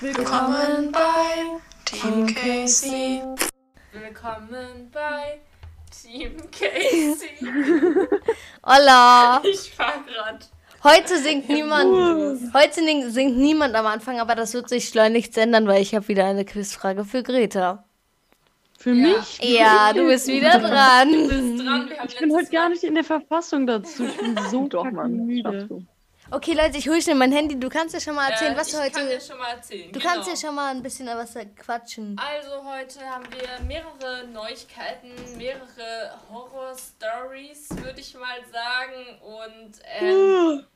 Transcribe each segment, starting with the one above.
Willkommen bei Team Casey. Willkommen bei Team Casey. Hola! Ich fahr grad. Heute singt niemand. Heute sing- singt niemand am Anfang, aber das wird sich schleunigst ändern, weil ich habe wieder eine Quizfrage für Greta. Für mich? Ja, du bist wieder dran. Bist dran. Wir haben Ich bin heute gar nicht in der Verfassung dazu. Ich bin so Doch, Mann. Müde. Okay, Leute, ich hole schnell mein Handy. Du kannst dir schon mal erzählen, äh, was ich du heute. kann dir schon mal erzählen. Du genau. kannst dir schon mal ein bisschen was quatschen. Also heute haben wir mehrere Neuigkeiten, mehrere Horror-Stories, würde ich mal sagen. Und ähm,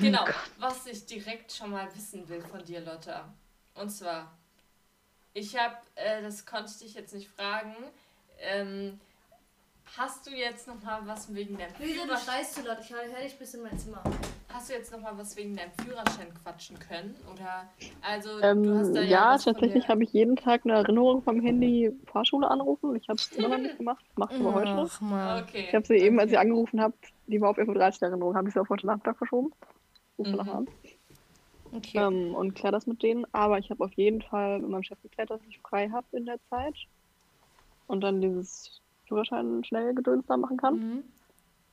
genau, was ich direkt schon mal wissen will von dir, Lotta. Und zwar, ich habe, äh, das konnte ich dich jetzt nicht fragen, ähm, hast du jetzt noch mal was wegen deinem Führerschein? schreist zu laut. Ich höre dich bis in mein Zimmer. Hast du jetzt noch mal was wegen deinem Führerschein quatschen können? Oder also Ähm, du hast da ja, ja, tatsächlich habe ich jeden Tag eine Erinnerung vom Handy Fahrschule anrufen. Ich habe es immer noch nicht gemacht. Mache ich aber heute noch. Ach mal. Okay. Ich habe sie eben, als ihr okay. angerufen habt, die war auf 11.30 Uhr Erinnerung, habe ich sie auf heute Nachmittag verschoben. Ruf Mhm. nachher an. Okay. Ähm, und klär das mit denen. Aber ich habe auf jeden Fall mit meinem Chef geklärt, dass ich frei habe in der Zeit. Und dann dieses Führerschein schnell gedöns da machen kann. Mhm.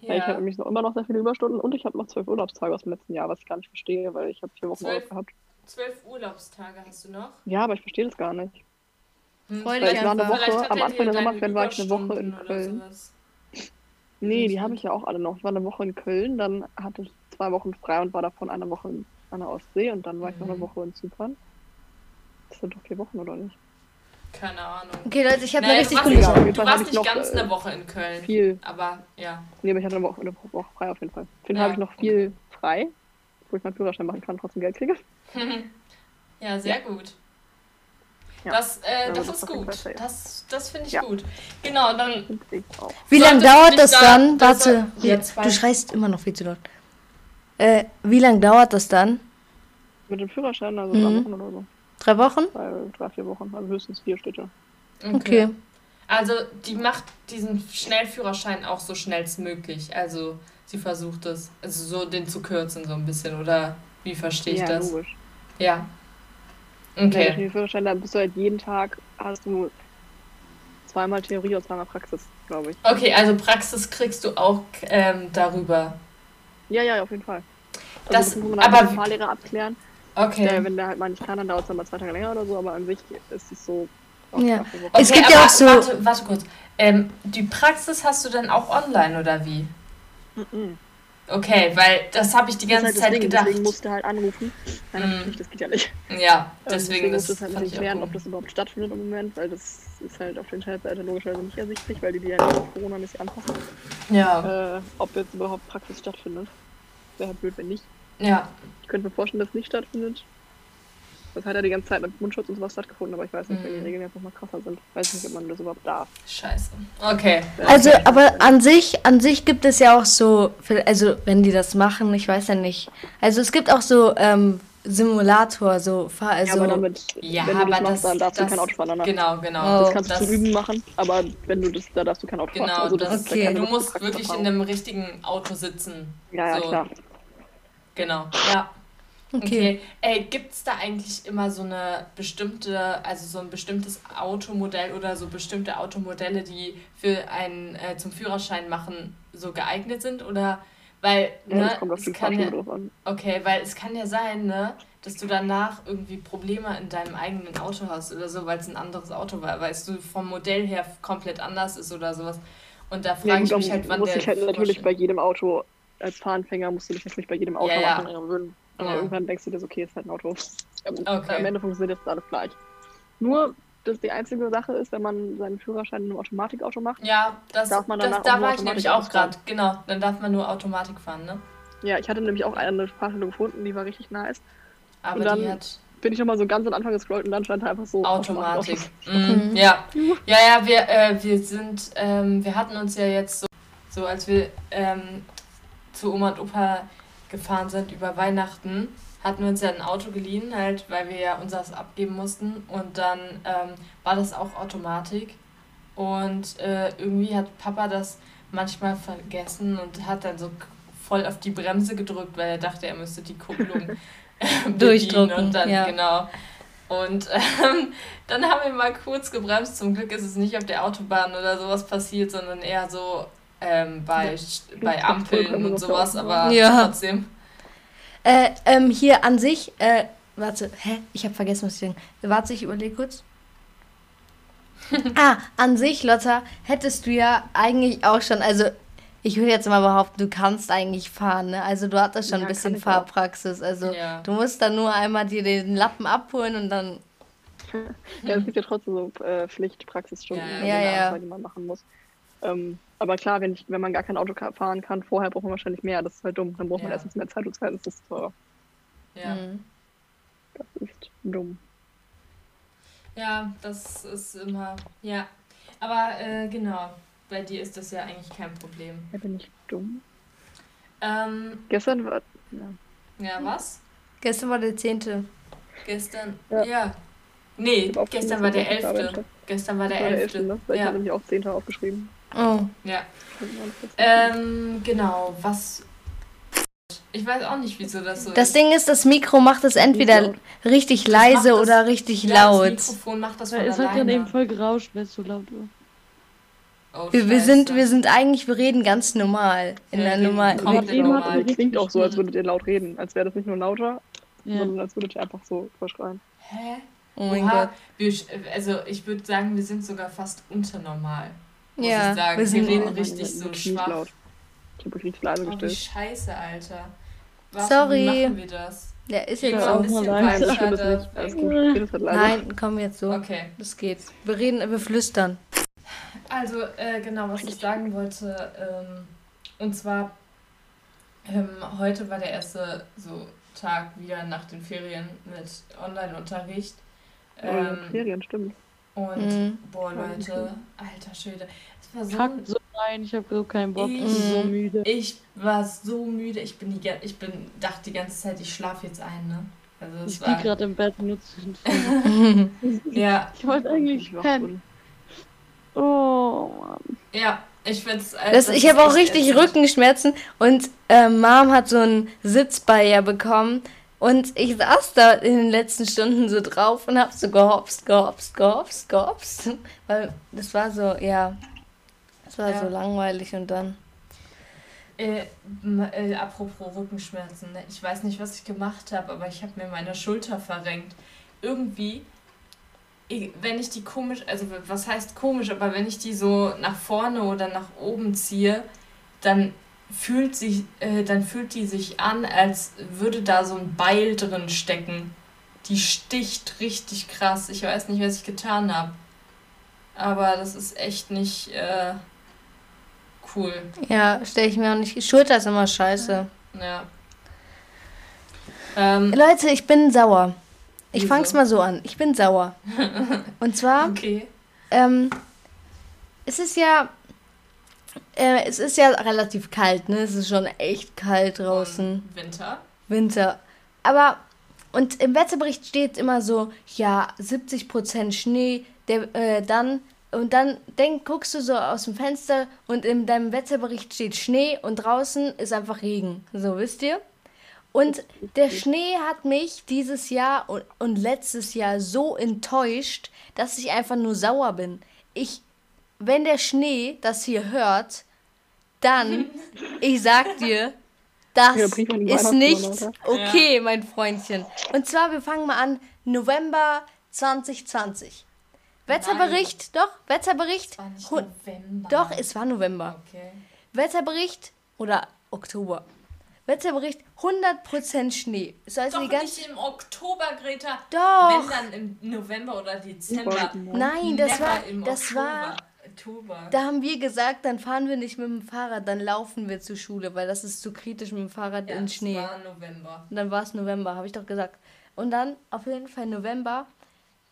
Weil ich habe nämlich noch immer noch sehr viele Überstunden und ich habe noch zwölf Urlaubstage aus dem letzten Jahr, was ich gar nicht verstehe, weil ich habe vier Wochen Zwölf? Urlaub gehabt. Zwölf Urlaubstage hast du noch? Ja, aber ich verstehe das gar nicht. Hm, Freu dich ich war eine Woche, am Anfang der Sommerferien war ich eine Woche in Köln. Nee, die habe ich ja auch alle noch. Ich war eine Woche in Köln, dann hatte ich zwei Wochen frei und war davon eine Woche in, an der Ostsee und dann war ich noch eine Mhm. Woche in Zypern. Das sind doch vier Wochen, oder nicht? Keine Ahnung. Okay, Leute, ich habe Naja, eine richtig du coole warst, Sache. Du warst nicht noch, ganz äh, eine Woche in Köln. Viel. Aber ja. Nee, aber ich hatte eine Woche, eine Woche frei auf jeden Fall. Auf jeden Ja, habe ich noch viel frei, wo ich meinen Führerschein machen kann und trotzdem Geld kriege. ja, sehr gut. Ja. Das, äh, das das ist gut. Das, das finde ich Ja. gut. Genau, dann. Wie lange dauert das da- dann? soll- Warte, Jetzt du schreist immer noch viel zu laut. Äh, wie lange dauert das dann? Mit dem Führerschein, also Mhm. oder so. Drei Wochen? Drei, vier Wochen. Also höchstens vier steht ja. Okay. Also die macht diesen Schnellführerschein auch so schnellstmöglich. Also sie versucht es, also so den zu kürzen so ein bisschen, oder wie verstehe ich ja, das? logisch. Ja. Okay. Okay. Den Führerschein, da bist du halt jeden Tag, hast du zweimal Theorie und zweimal Praxis, glaube ich. Okay, also Praxis kriegst du auch ähm, darüber. Ja, ja, auf jeden Fall. Das- das muss man aber- halt mit dem Fahrlehrer abklären. Okay. Der, wenn der halt mal nicht kann, dann dauert es dann mal zwei Tage länger oder so, aber an sich ist es so. Ja. okay, Es gibt ja auch so- Warte, warte kurz. Ähm, die Praxis hast du dann auch online oder wie? Mhm. Okay, weil das habe ich die ist ganze halt Zeit Ding, gedacht. Deswegen musste halt anrufen. Nein, Mhm. nicht, das geht ja nicht. Ja, Ähm, deswegen, das musste es halt fand nicht klären, ob das überhaupt stattfindet im Moment, weil das ist halt auf der Internetseite logischerweise nicht ersichtlich, weil die die ja nicht auf Corona-mäßig anpassen. Ja, Äh, ob jetzt überhaupt Praxis stattfindet. Wäre halt blöd, wenn nicht. Ja. Ich könnte mir vorstellen, dass es nicht stattfindet. Das hat ja die ganze Zeit mit Mundschutz und sowas stattgefunden, aber ich weiß nicht, wenn die Mhm. Regeln jetzt nochmal krasser sind. Weiß nicht, ob man das überhaupt darf. Scheiße. Okay. Also, aber an sich, an sich gibt es ja auch so, also wenn die das machen, ich weiß ja nicht. Also es gibt auch so ähm, Simulator, so Fahr, also ja, aber damit, Ja, wenn du das aber machst, das, dann darfst das, du kein Auto fahren danach. Genau, genau. Oh. Das kannst du Das- zum Üben machen, aber wenn du das, da darfst du kein Auto fahren. Genau, Also das, ist ja okay. keine du richtige musst wirklich in Praxiserfahrung. einem richtigen Auto sitzen. Ja, ja, so. klar. Genau, ja. okay. Okay. Ey, gibt es da eigentlich immer so eine bestimmte, also so ein bestimmtes Automodell oder so bestimmte Automodelle, die für einen äh, zum Führerschein machen so geeignet sind? Oder weil, Ja, ne, das kommt auf es die kann ja, okay, weil es kann ja sein, ne, dass du danach irgendwie Probleme in deinem eigenen Auto hast oder so, weil es ein anderes Auto war, weil es du vom Modell her komplett anders ist oder sowas. Und da Ja, frage gut, ich mich halt, wann musst der dich halt natürlich bei jedem Auto, als Fahranfänger musst du dich natürlich bei jedem Auto Ja, ja. am Anfang gewöhnen. Aber Ja. irgendwann denkst du dir, okay, ist halt ein Auto. Ja, Okay. Am Ende funktioniert das alles gleich. Nur, dass die einzige Sache ist, wenn man seinen Führerschein in einem Automatikauto macht. Ja, das, Darf man das, danach da war ich nämlich auch gerade. Genau, dann darf man nur Automatik fahren, ne? Ja, ich hatte nämlich auch eine Fahrschule gefunden, die war richtig nice. Aber Und dann die hat Bin ich nochmal so ganz am Anfang gescrollt und dann stand da einfach so Automatik. Automatik. Mhm. Ja. Ja, ja, wir, äh, wir sind, ähm, wir hatten uns ja jetzt so, so als wir ähm, zu Oma und Opa gefahren sind über Weihnachten, hatten wir uns ja ein Auto geliehen, halt, weil wir ja unseres abgeben mussten. Und dann ähm, war das auch Automatik. Und äh, irgendwie hat Papa das manchmal vergessen und hat dann so voll auf die Bremse gedrückt, weil er dachte, er müsste die Kupplung bedienen Durchdrücken, und dann ja. genau. Und ähm, dann haben wir mal kurz gebremst. Zum Glück ist es nicht auf der Autobahn oder sowas passiert, sondern eher so ähm, bei, bei Ampeln und sowas, aber Ja. trotzdem. Äh, ähm, hier an sich, äh, warte, hä? Ich habe vergessen, was ich denke. Warte, ich überlege kurz. ah, an sich, Lotta, hättest du ja eigentlich auch schon, also ich würde jetzt mal behaupten, du kannst eigentlich fahren, ne? Also du hattest schon Ja, ein bisschen. Fahrpraxis. Also Ja. du musst dann nur einmal dir den Lappen abholen und dann. Ja, es gibt ja trotzdem so äh, Pflichtpraxisstunden, Ja, ja. eine Ja, ja. Anzahl, die man machen muss. Ähm, aber klar, wenn, ich, wenn man gar kein Auto fahren kann, vorher braucht man wahrscheinlich mehr. Das ist halt dumm. Dann braucht man Ja. erstens mehr Zeit und zweitens ist es teurer. Ja. Mhm. Das ist dumm. ja, das ist immer. Ja. Aber äh, genau, bei dir ist das ja eigentlich kein Problem. Ja, bin ich dumm? Ähm, Gestern war. Ja. ja, was? Gestern war der 10. Gestern? Ja. Ja. Nee, gestern war der ich auf der 11. Arbeit Gestern war Das der war der 11. 11. Ne? Weil Ich Ja. habe nämlich auch 10. aufgeschrieben. Oh. Ja. Ähm, genau, was. Ich weiß auch nicht, wieso das so Das ist. Ding ist, das Mikro macht es entweder laut. richtig Das leise das- oder richtig ja, laut. Das Mikrofon macht das Weil von es hat gerade eben alleine. voll gerauscht, weil es so laut war. Oh, Wir, wir, sind, wir sind eigentlich, wir reden ganz normal. In Ja, der normal. normal. hat, klingt auch so, als würdet ihr laut reden. Als wäre das nicht nur lauter, Ja. sondern als würdet ihr einfach so verschreien. Hä? Oh mein Oha, Gott. wir, also ich würde sagen, wir sind sogar fast unternormal. Muss Ja, ich sagen. wir Wir, sind- reden Oh, richtig so schwach. laut. Ich habe euch richtig leise Oh, wie gestellt. scheiße, Alter. Warum Sorry. machen wir das? Der ist Ja, jetzt auch mal leise. Nein, halt leise. Nein, komm jetzt so. Okay. Das geht. Wir reden, wir flüstern. Also, äh, genau, was ich sagen wollte, ähm, und zwar, ähm, heute war der erste so Tag wieder nach den Ferien mit Online-Unterricht. Oh, Ähm, Ferien, stimmt. Und, Mhm. boah, Leute, alter Schwede, es war so Kack so rein, ich habe so keinen Bock, ich bin Ich- so müde. Ich war so müde. Ich bin die, ich bin, dachte die ganze Zeit, ich schlafe jetzt ein, ne? Also Ich es lieg war. gerade im Bett nur zwischen. Ja, Ich wollte eigentlich pennen. Oh Mann. ja, ich find's. Das, das ich habe auch richtig ätzend. Rückenschmerzen und äh, Mom hat so einen Sitz bei ihr bekommen und ich saß da in den letzten Stunden so drauf und habe so gehopst, gehopst, gehopst, gehopst, weil das war so, ja, das war Ja. so langweilig und dann. Äh, äh, apropos Rückenschmerzen, ne? ich weiß nicht, was ich gemacht habe, aber ich habe mir meine Schulter verrenkt. Irgendwie, wenn ich die komisch, also was heißt komisch, aber wenn ich die so nach vorne oder nach oben ziehe, dann fühlt sich, äh, dann fühlt die sich an, als würde da so ein Beil drin stecken. Die sticht richtig krass. Ich weiß nicht, was ich getan habe. Aber das ist echt nicht äh, cool. Ja, stelle ich mir auch nicht. Schulter ist immer scheiße. Ja. Ähm, Leute, ich bin sauer. Ich Wieso? fang's mal so an. Ich bin sauer. Und zwar. okay. Ähm, es ist ja, äh, es ist ja relativ kalt, ne? Es ist schon echt kalt draußen, Winter. Winter. Aber, und im Wetterbericht steht immer so, ja, 70% Schnee, der, äh, dann, und dann denk, guckst du so aus dem Fenster und in deinem Wetterbericht steht Schnee und draußen ist einfach Regen. So, wisst ihr? Und der Schnee hat mich dieses Jahr und, und letztes Jahr so enttäuscht, dass ich einfach nur sauer bin. Ich, wenn der Schnee das hier hört, dann, ich sag dir, das Ja, ist nicht okay, mein Freundchen. Und zwar, wir fangen mal an, November 2020. Wetterbericht, doch, Wetterbericht. Es war nicht November. Doch, es war November. Okay. Wetterbericht oder Oktober. Wetterbericht 100% Schnee. Ist also Doch die ganze nicht im Oktober, Greta. Doch. Wenn dann im November oder Dezember. Nein, das Never war im das Oktober. war Oktober. da haben wir gesagt, dann fahren wir nicht mit dem Fahrrad, dann laufen wir zur Schule, weil das ist zu kritisch mit dem Fahrrad ja, in Schnee. war November. Und dann war es November, habe ich doch gesagt. Und dann auf jeden Fall November.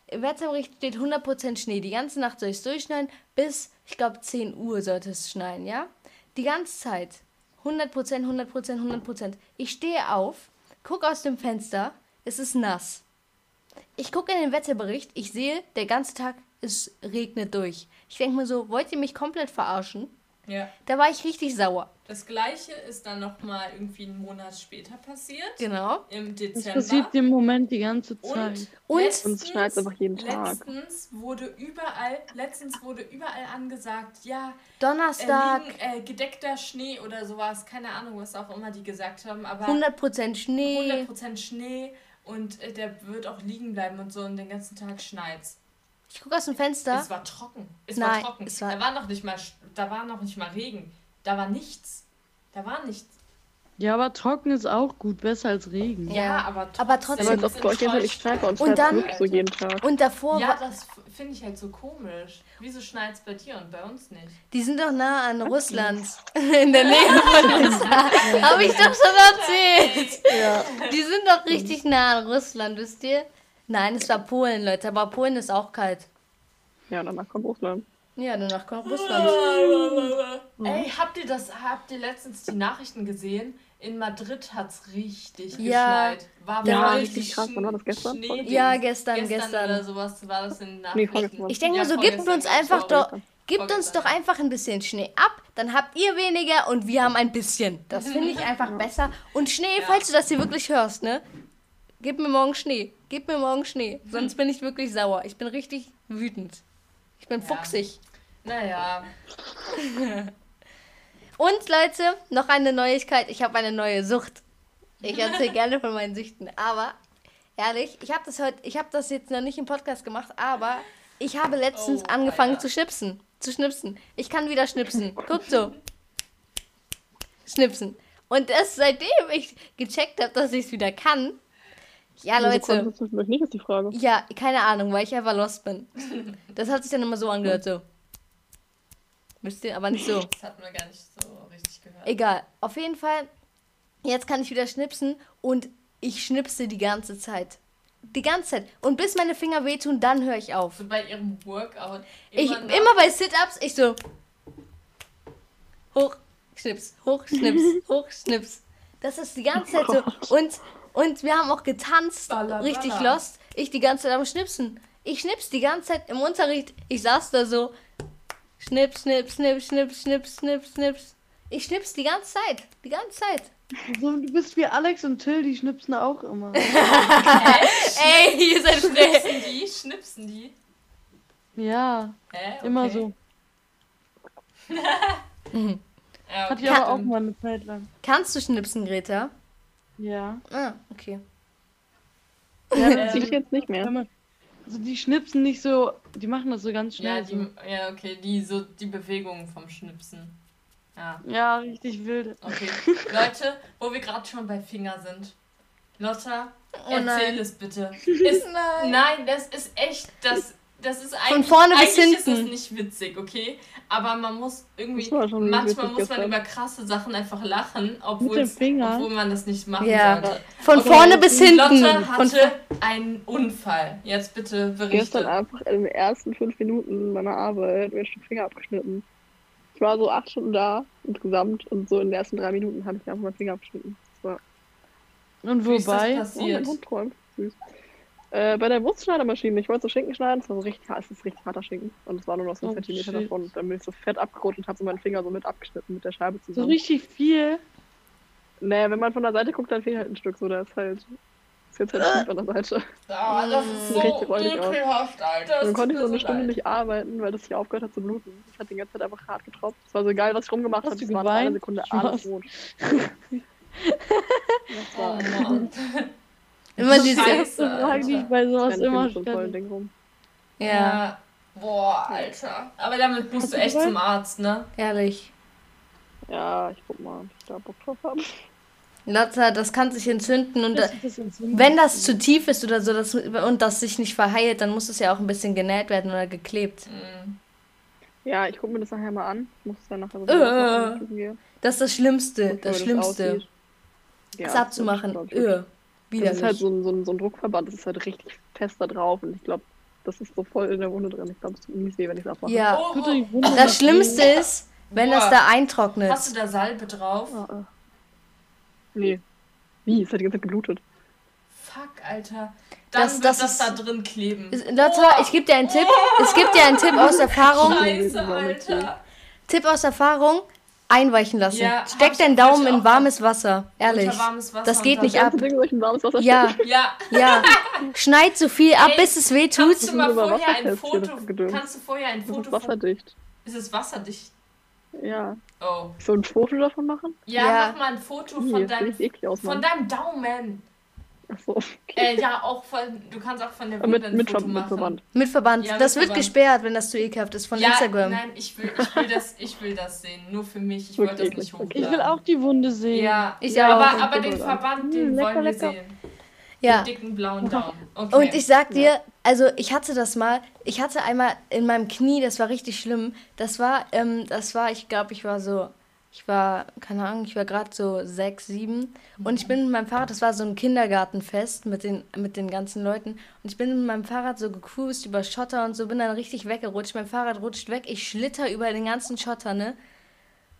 Im Wetterbericht steht 100% Schnee. Die ganze Nacht soll es durchschneien. Bis, ich glaube, 10 Uhr sollte es schneien, ja? Die ganze Zeit. 100%, 100%, 100%. Ich stehe auf, gucke aus dem Fenster. Es ist nass. Ich gucke in den Wetterbericht. Ich sehe, der ganze Tag es regnet durch. Ich denke mir so, wollt ihr mich komplett verarschen? Ja. Da war ich richtig sauer. Das gleiche ist dann nochmal irgendwie einen Monat später passiert. Genau. Im Das Dezember. passiert im Moment die ganze Zeit. Und, Und- letztens, Uns schneit's einfach jeden Tag. Letztens wurde überall, letztens wurde überall angesagt, ja, Donnerstag, äh, liegen, äh, gedeckter Schnee oder sowas, keine Ahnung, was auch immer die gesagt haben, aber 100% Schnee. 100% Schnee und äh, der wird auch liegen bleiben und so und den ganzen Tag schneit's. Ich gucke aus dem Fenster. Es war trocken. Es Nein, war trocken. es war- da war noch nicht mal da war noch nicht mal Regen. Da war nichts. Da war nichts. Ja, aber trocken ist auch gut, besser als Regen. Ja, aber aber Ja, trotzdem- es auf bei euch einfach nicht schneit, uns Und schneit dann- so jeden Tag. Und davor, Ja, war, das finde ich halt so komisch. Wieso schneit's bei dir und bei uns nicht? die sind doch nah an Russland. In der Nähe von Russland. Habe ich doch schon erzählt. Ja. Die sind doch richtig nah an Russland, wisst ihr? Nein, es war Polen, Leute. Aber Polen ist auch kalt. ja, danach kommt Russland. Ja, danach kommt Russland. Ey, habt ihr das, habt ihr letztens die Nachrichten gesehen? In Madrid hat's richtig Ja. geschneit. War Ja, richtig krass. Wann war das, gestern? Schnee- Vorgestern? Ja, gestern, gestern, gestern. oder sowas war das in den Nee, Nachrichten. vorgestern. Ich denke Ja, mal so, gibt uns einfach doch, gibt uns doch einfach ein bisschen Schnee ab, dann habt ihr weniger und wir haben ein bisschen. Das finde ich einfach besser. Und Schnee, Ja. falls du das hier wirklich hörst, ne? Gib mir morgen Schnee. Gib mir morgen Schnee. Sonst bin ich wirklich sauer. Ich bin richtig wütend. Ich bin Ja. fuchsig. Naja, Und Leute, noch eine Neuigkeit. Ich habe eine neue Sucht. Ich erzähle gerne von meinen Süchten. Aber ehrlich, ich habe das heute, ich habe das jetzt noch nicht im Podcast gemacht, aber ich habe letztens Oh, angefangen Alter. zu schnipsen. Zu schnipsen. Ich kann wieder schnipsen. Guck so. Schnipsen. Und das seitdem ich gecheckt habe, dass ich es wieder kann. Ja, Leute. konntest du zwischendurch nicht, ist die Frage. Ja, keine Ahnung, weil ich einfach lost bin. Das hat sich dann immer so angehört, so. Wisst ihr, aber nicht so. das hatten wir gar nicht so richtig gehört. Egal. Auf jeden Fall, jetzt kann ich wieder schnipsen und ich schnipse die ganze Zeit. Die ganze Zeit. Und bis meine Finger wehtun, dann höre ich auf. So bei ihrem Workout. Ich, nach- immer bei Sit-Ups, ich so. Hoch, schnips, hoch, schnips, hoch, schnips. Das ist die ganze Zeit so. Und, und wir haben auch getanzt, Baller, richtig lost. Ich die ganze Zeit am Schnipsen. Ich schnips die ganze Zeit im Unterricht. Ich saß da so. Schnips, schnips, schnips, schnips, schnips, schnips, schnips. Ich schnips die ganze Zeit. Die ganze Zeit. So, du bist wie Alex und Till, die schnipsen auch immer. Ey, ihr seid schnell. Schnipsen die? Schnipsen die? Ja, Hä? Okay. immer so. Ja, Hat okay. ja aber auch mal eine Zeit lang. Kannst du schnipsen, Greta? Ja. Ah, okay. Ja, ich jetzt nicht mehr. Also die schnipsen nicht so, die machen das so ganz Ja, schnell. so. die, ja, okay, die, so, die Bewegungen vom Schnipsen. Ja, Ja, richtig wild. okay. Leute, wo wir gerade schon bei Finger sind. Lotta, Oh erzähl nein. es bitte. Ist, Nein. nein, das ist echt, das, das ist eigentlich, vorne bis eigentlich ist hinten. es nicht witzig, okay? Aber man muss irgendwie, Das war schon manchmal muss man gestern. über krasse Sachen einfach lachen, obwohl, man das nicht machen Ja. sollte. Von Okay, vorne bis hinten. Lotte Von hatte einen Unfall. Jetzt bitte Gestern berichte. einfach in den ersten fünf Minuten meiner Arbeit mir den Finger abgeschnitten. Ich war so acht Stunden da insgesamt und so in den ersten drei Minuten habe ich mir einfach meinen Finger abgeschnitten. Das war Und Wie ist das wobei, oh, passiert? mein Hund träumt. Süß. Äh, bei der Wurstschneidermaschine. Ich wollte so Schinken schneiden. Das war so richtig, es ist richtig harter Schinken. Und es war nur noch so ein Oh, Zentimeter shit. davon. Und dann bin ich so fett abgerutscht und habe so meinen Finger so mit abgeschnitten mit der Scheibe so zusammen. richtig viel. Nee, wenn man von der Seite guckt, dann fehlt halt ein Stück so. Da ist halt. Ist jetzt halt schief an der Seite. Oh, das ist so ekelhaft, Alter. Dann Es konnte ich so eine Stunde leid. nicht arbeiten, weil das hier aufgehört hat zu bluten. Ich hatte die ganze Zeit einfach hart getropft. Es war so egal, was ich rumgemacht habe. Es war geweint? Sekunde alles rot. das Oh Mann. Immer diese. Scheiße, Das frage ich Alter. bei sowas rennt immer rum. Ja, Ja. Boah, Alter. Aber damit musst Hast du echt zum Arzt, ne? ehrlich. Ja, ich guck mal, ob ich da Bock drauf habe. Lotta, das kann sich entzünden und da, Das ist das entzündet. wenn das zu tief ist oder so das, und das sich nicht verheilt, dann muss es ja auch ein bisschen genäht werden oder geklebt. Mhm. Ja, ich guck mir das nachher mal an. Ich muss dann nachher so Äh. ich gehe. Das ist das Schlimmste, das Schlimmste. aussieht. Ja, Das abzumachen. glaub Öh, Das ist halt so ein, so, ein, so ein Druckverband, das ist halt richtig fest da drauf und ich glaube, das ist so voll in der Wunde drin. Ich glaube, es tut mir nicht weh, wenn ich es abmache. ja, Oh, oh. das Schlimmste ist, wenn das Boah. da eintrocknet. Hast du da Salbe drauf? Ah. Nee. Wie? Es hat die ganze Zeit geblutet. Fuck, Alter. Dann Das- wird das das, ist- da drin kleben. Ist- Lotta, ich gebe dir einen Tipp. Es gibt dir einen Tipp aus Erfahrung. Scheiße, Oh. Alter. Tipp aus Erfahrung, einweichen lassen. Ja, Steck deinen Daumen in warmes Wasser. Ehrlich. Warmes Wasser Das geht nicht ab. Ja. Ja, ja. Schneid so viel ab, Ey, bis es weh tut. kannst du mal ist vorher ein Foto, kannst du vorher ein ist Foto von, wasserdicht. ist es wasserdicht? Ja. Oh. So ein Foto davon machen? Ja, Ja. mach mal ein Foto Ih, von deinem, von deinem Daumen. Achso, okay. Äh, ja, auch von, du kannst auch von der mit, Wunde ein mit, Foto Ver- mit machen. Verband. Mit Verband. Ja, mit das wird Verband. gesperrt, wenn das zu ekelhaft ist von ja, Instagram. Nein, ich will, ich will das, ich will das sehen. Nur für mich. Ich wollte das nicht hochladen. Ich will auch die Wunde sehen. Ja, Ich ja auch. aber, aber den an. Verband, Hm, den lecker, wollen wir lecker. sehen. ja. Den dicken blauen Daumen. Okay. Und ich sag dir, also ich hatte das mal, ich hatte einmal in meinem Knie, das war richtig schlimm. Das war, ähm, das war, ich glaube, ich war so, ich war, keine Ahnung, ich war gerade so sechs, sieben. Und ich bin mit meinem Fahrrad, das war so ein Kindergartenfest mit den, mit den ganzen Leuten. Und ich bin mit meinem Fahrrad so gecruised über Schotter und so, bin dann richtig weggerutscht. Mein Fahrrad rutscht weg, ich schlitter über den ganzen Schotter, ne?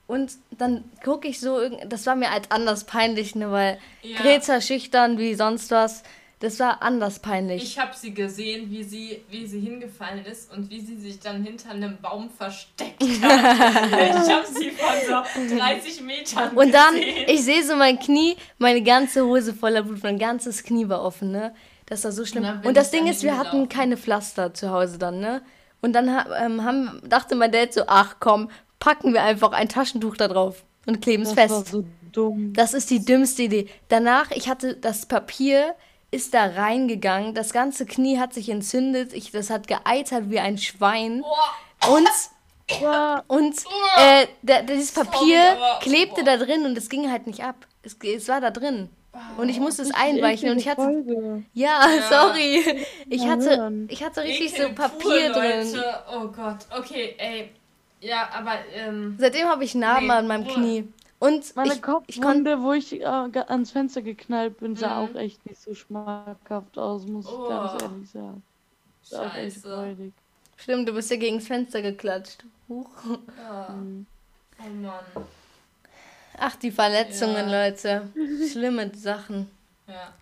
Und dann gucke ich so, irgend- das war mir als anders peinlich, ne, weil Ja. Greta schüchtern wie sonst was. Das war anders peinlich. Ich habe sie gesehen, wie sie, wie sie hingefallen ist und wie sie sich dann hinter einem Baum versteckt hat. ich habe sie von so 30 Metern Und dann, gesehen. ich sehe so mein Knie, meine ganze Hose voller Blut, mein ganzes Knie war offen, ne? Das war so schlimm. Und dann Und das Ding dann ist, wir hatten keine Pflaster zu Hause dann, ne? Und dann ähm, haben, dachte mein Dad so, ach komm, packen wir einfach ein Taschentuch da drauf und kleben es Das war fest. so dumm. Das ist die dümmste Idee. Danach, ich hatte das Papier, ist da reingegangen, das ganze Knie hat sich entzündet, ich, das hat geeitert wie ein Schwein. Und und äh, da, dieses Papier klebte da drin und es ging halt nicht ab. Es, es war da drin. Und ich musste es einweichen und ich hatte. Ja, sorry. Ich hatte, ich hatte richtig so Papier drin. Oh Gott. Okay, ey. Ja, aber ähm, Seitdem habe ich Narben Nee, an meinem Bruder. Knie. Und Meine ich, ich Kopfwunde, wo ich äh, ans Fenster geknallt bin, sah Mhm. auch echt nicht so schmackhaft aus, muss ich Oh. ganz ehrlich sagen. Sah scheiße. freudig. Stimmt, du bist ja gegen das Fenster geklatscht. Huch. Ja. Mhm. Oh Mann. Ach, die Verletzungen, Ja. Leute. Schlimme Sachen. Ja.